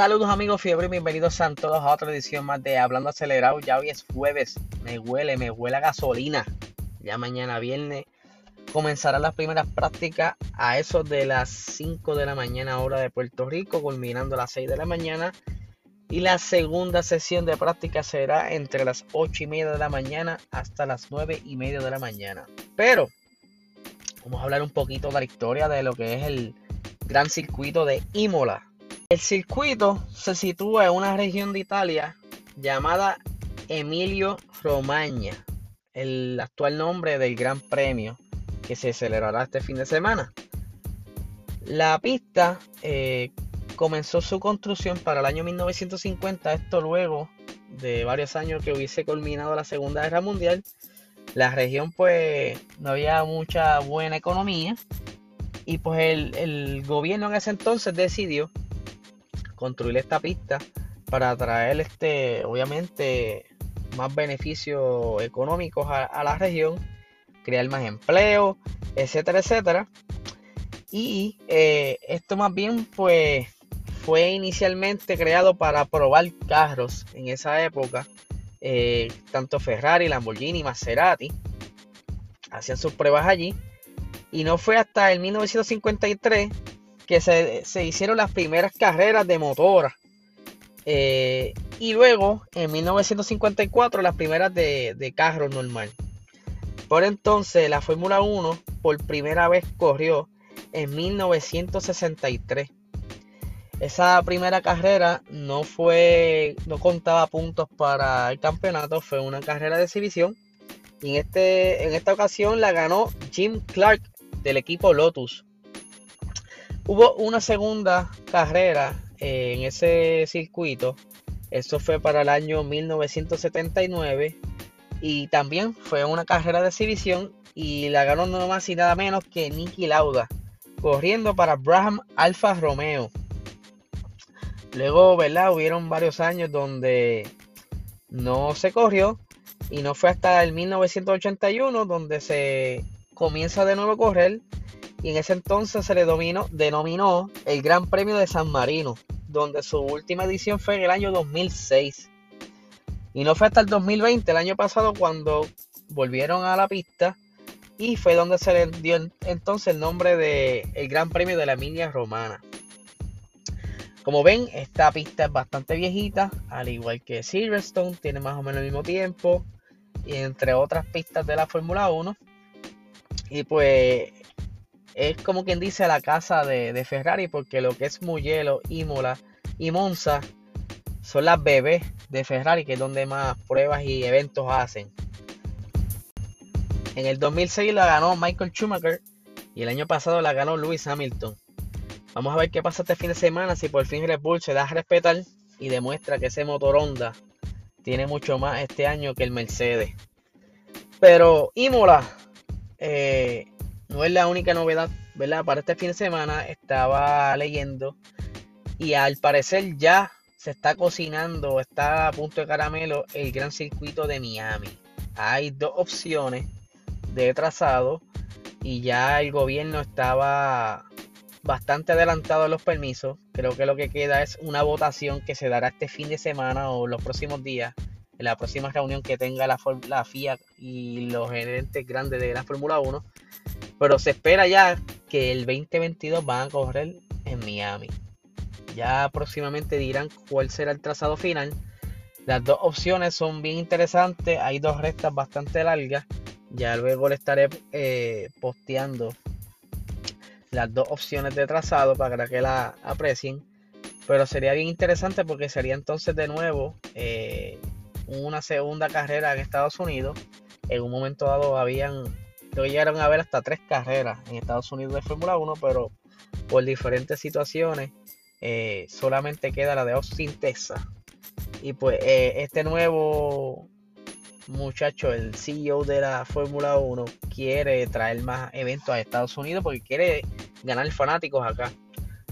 Saludos amigos fiebre y bienvenidos a todos a otra edición más de Hablando Acelerado. Ya hoy es jueves, me huele, me huele a gasolina. Ya mañana viernes comenzarán las primeras prácticas a eso de las 5 de la mañana hora de Puerto Rico, culminando a las 6 de la mañana. Y la segunda sesión de práctica será entre las 8 y media de la mañana hasta las 9 y media de la mañana. Pero vamos a hablar un poquito de la historia de lo que es el gran circuito de Imola el circuito se sitúa en una región de Italia llamada Emilio Romagna, el actual nombre del Gran Premio que se celebrará este fin de semana. La pista eh, comenzó su construcción para el año 1950, esto luego de varios años que hubiese culminado la Segunda Guerra Mundial. La región pues no había mucha buena economía y pues el gobierno en ese entonces decidió construir esta pista para traer este, obviamente, más beneficios económicos a, la región, crear más empleo, etcétera, etcétera. Y eh, esto más bien pues fue inicialmente creado para probar carros en esa época. Eh, tanto Ferrari, Lamborghini, Maserati hacían sus pruebas allí. Y no fue hasta el 1953 que se, hicieron las primeras carreras de motora. Eh, y luego, en 1954, las primeras de, de carro normal. Por entonces, la Fórmula 1 por primera vez corrió en 1963. Esa primera carrera no fue, no contaba puntos para el campeonato, fue una carrera de exhibición. Y en, este, en esta ocasión la ganó Jim Clark del equipo Lotus. Hubo una segunda carrera eh, en ese circuito. Eso fue para el año 1979. Y también fue una carrera de exhibición. Y la ganó no más y nada menos que Nicky Lauda. Corriendo para Braham Alfa Romeo. Luego, ¿verdad? Hubieron varios años donde no se corrió. Y no fue hasta el 1981 donde se comienza de nuevo a correr y en ese entonces se le denominó el Gran Premio de San Marino, donde su última edición fue en el año 2006. Y no fue hasta el 2020, el año pasado, cuando volvieron a la pista y fue donde se le dio entonces el nombre de el Gran Premio de la Emilia Romana. Como ven, esta pista es bastante viejita, al igual que Silverstone, tiene más o menos el mismo tiempo, y entre otras pistas de la Fórmula 1. Y pues es como quien dice la casa de, Ferrari, porque lo que es Mugello, Imola y Monza son las bebés de Ferrari, que es donde más pruebas y eventos hacen. En el 2006 la ganó Michael Schumacher y el año pasado la ganó Lewis Hamilton. Vamos a ver qué pasa este fin de semana si por fin Red Bull se da a respetar y demuestra que ese motor Honda tiene mucho más este año que el Mercedes. Pero Imola, eh, no es la única novedad, ¿verdad? Para este fin de semana estaba leyendo y al parecer ya se está cocinando, está a punto de caramelo el gran circuito de Miami. Hay dos opciones de trazado y ya el gobierno estaba bastante adelantado en los permisos. Creo que lo que queda es una votación que se dará este fin de semana o los próximos días, en la próxima reunión que tenga la, la FIA y los gerentes grandes de la Fórmula 1 pero se espera ya que el 2022 van a correr en Miami. Ya próximamente dirán cuál será el trazado final. Las dos opciones son bien interesantes. Hay dos rectas bastante largas. Ya luego le estaré eh, posteando las dos opciones de trazado para que la aprecien. Pero sería bien interesante porque sería entonces de nuevo eh, una segunda carrera en Estados Unidos. En un momento dado habían Llegaron a ver hasta tres carreras en Estados Unidos de Fórmula 1, pero por diferentes situaciones eh, solamente queda la de Austin, Texas. Y pues eh, este nuevo muchacho, el CEO de la Fórmula 1, quiere traer más eventos a Estados Unidos porque quiere ganar fanáticos acá.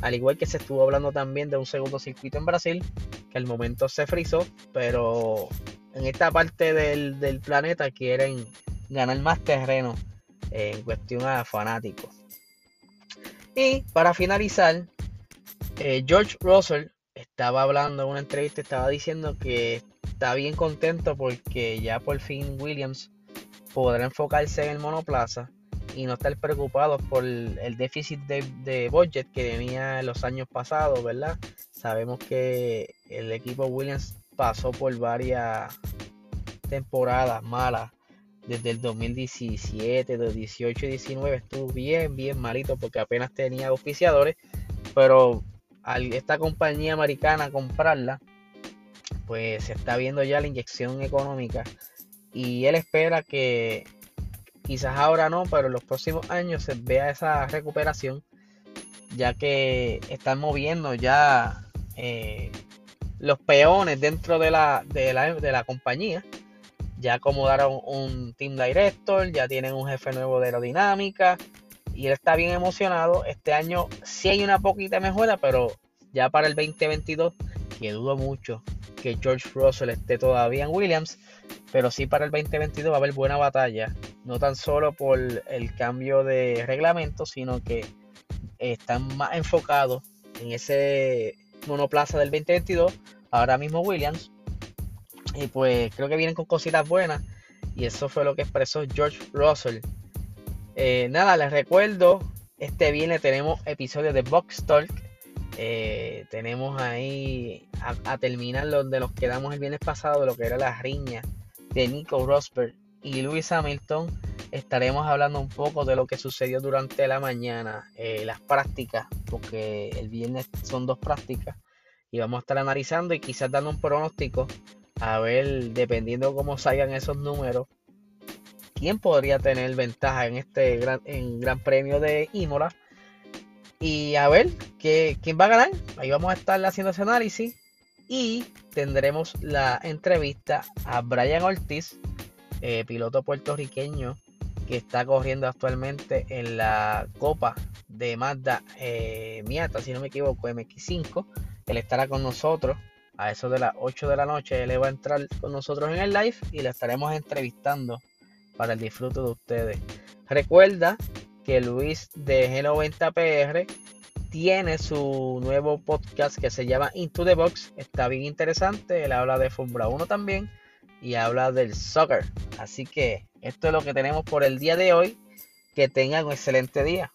Al igual que se estuvo hablando también de un segundo circuito en Brasil, que al momento se frizó, pero en esta parte del, del planeta quieren ganar más terreno en cuestión a fanáticos. Y para finalizar, eh, George Russell estaba hablando en una entrevista, estaba diciendo que está bien contento porque ya por fin Williams podrá enfocarse en el monoplaza y no estar preocupado por el déficit de, de budget que tenía en los años pasados, ¿verdad? Sabemos que el equipo Williams pasó por varias temporadas malas desde el 2017, 2018 y 19 estuvo bien, bien malito porque apenas tenía auspiciadores, pero esta compañía americana comprarla, pues se está viendo ya la inyección económica y él espera que quizás ahora no, pero en los próximos años se vea esa recuperación, ya que están moviendo ya eh, los peones dentro de la, de la, de la compañía ya acomodaron un team director, ya tienen un jefe nuevo de aerodinámica y él está bien emocionado. Este año sí hay una poquita mejora, pero ya para el 2022, que dudo mucho que George Russell esté todavía en Williams, pero sí para el 2022 va a haber buena batalla, no tan solo por el cambio de reglamento, sino que están más enfocados en ese monoplaza del 2022, ahora mismo Williams, y pues creo que vienen con cositas buenas. Y eso fue lo que expresó George Russell. Eh, nada, les recuerdo, este viernes tenemos episodio de Box Talk. Eh, tenemos ahí a, terminar donde nos quedamos el viernes pasado, lo que era la riña de Nico Rosberg y Lewis Hamilton. Estaremos hablando un poco de lo que sucedió durante la mañana, eh, las prácticas, porque el viernes son dos prácticas. Y vamos a estar analizando y quizás dando un pronóstico a ver, dependiendo cómo salgan esos números, quién podría tener ventaja en este gran, en gran premio de Imola. Y a ver ¿qué, quién va a ganar. Ahí vamos a estar haciendo ese análisis. Y tendremos la entrevista a Brian Ortiz, eh, piloto puertorriqueño que está corriendo actualmente en la Copa de Mazda eh, Miata, si no me equivoco, MX5. Él estará con nosotros a eso de las 8 de la noche él va a entrar con nosotros en el live y le estaremos entrevistando para el disfrute de ustedes. Recuerda que Luis de G90PR tiene su nuevo podcast que se llama Into the Box. Está bien interesante. Él habla de Fórmula 1 también y habla del soccer. Así que esto es lo que tenemos por el día de hoy. Que tengan un excelente día.